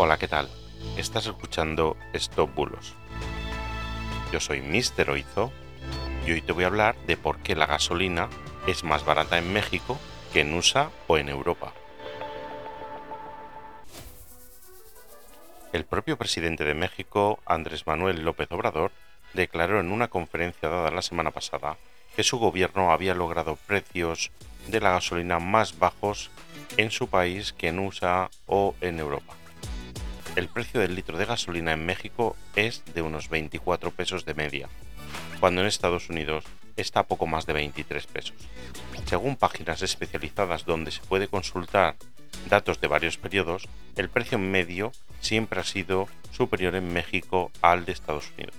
Hola, ¿qué tal? Estás escuchando Stop Bulos. Yo soy Mr. Oizo y hoy te voy a hablar de por qué la gasolina es más barata en México que en USA o en Europa. El propio presidente de México, Andrés Manuel López Obrador, declaró en una conferencia dada la semana pasada que su gobierno había logrado precios de la gasolina más bajos en su país que en USA o en Europa. El precio del litro de gasolina en México es de unos 24 pesos de media, cuando en Estados Unidos está poco más de 23 pesos. Según páginas especializadas donde se puede consultar datos de varios periodos, el precio medio siempre ha sido superior en México al de Estados Unidos.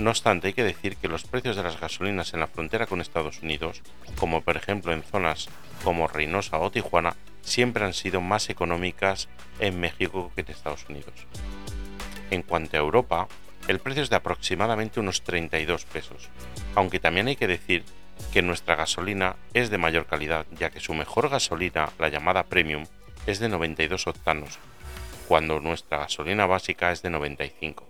No obstante, hay que decir que los precios de las gasolinas en la frontera con Estados Unidos, como por ejemplo en zonas como Reynosa o Tijuana, siempre han sido más económicas en México que en Estados Unidos. En cuanto a Europa, el precio es de aproximadamente unos 32 pesos, aunque también hay que decir que nuestra gasolina es de mayor calidad, ya que su mejor gasolina, la llamada Premium, es de 92 octanos, cuando nuestra gasolina básica es de 95.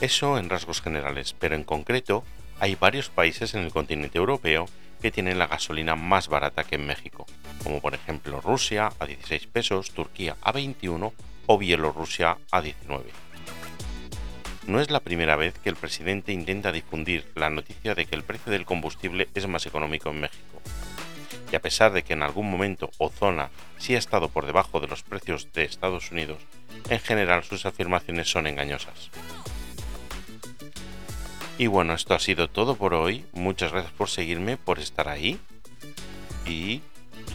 Eso en rasgos generales, pero en concreto hay varios países en el continente europeo que tienen la gasolina más barata que en México, como por ejemplo Rusia a 16 pesos, Turquía a 21 o Bielorrusia a 19. No es la primera vez que el presidente intenta difundir la noticia de que el precio del combustible es más económico en México. Y a pesar de que en algún momento o zona sí ha estado por debajo de los precios de Estados Unidos, en general sus afirmaciones son engañosas. Y bueno, esto ha sido todo por hoy. Muchas gracias por seguirme, por estar ahí. Y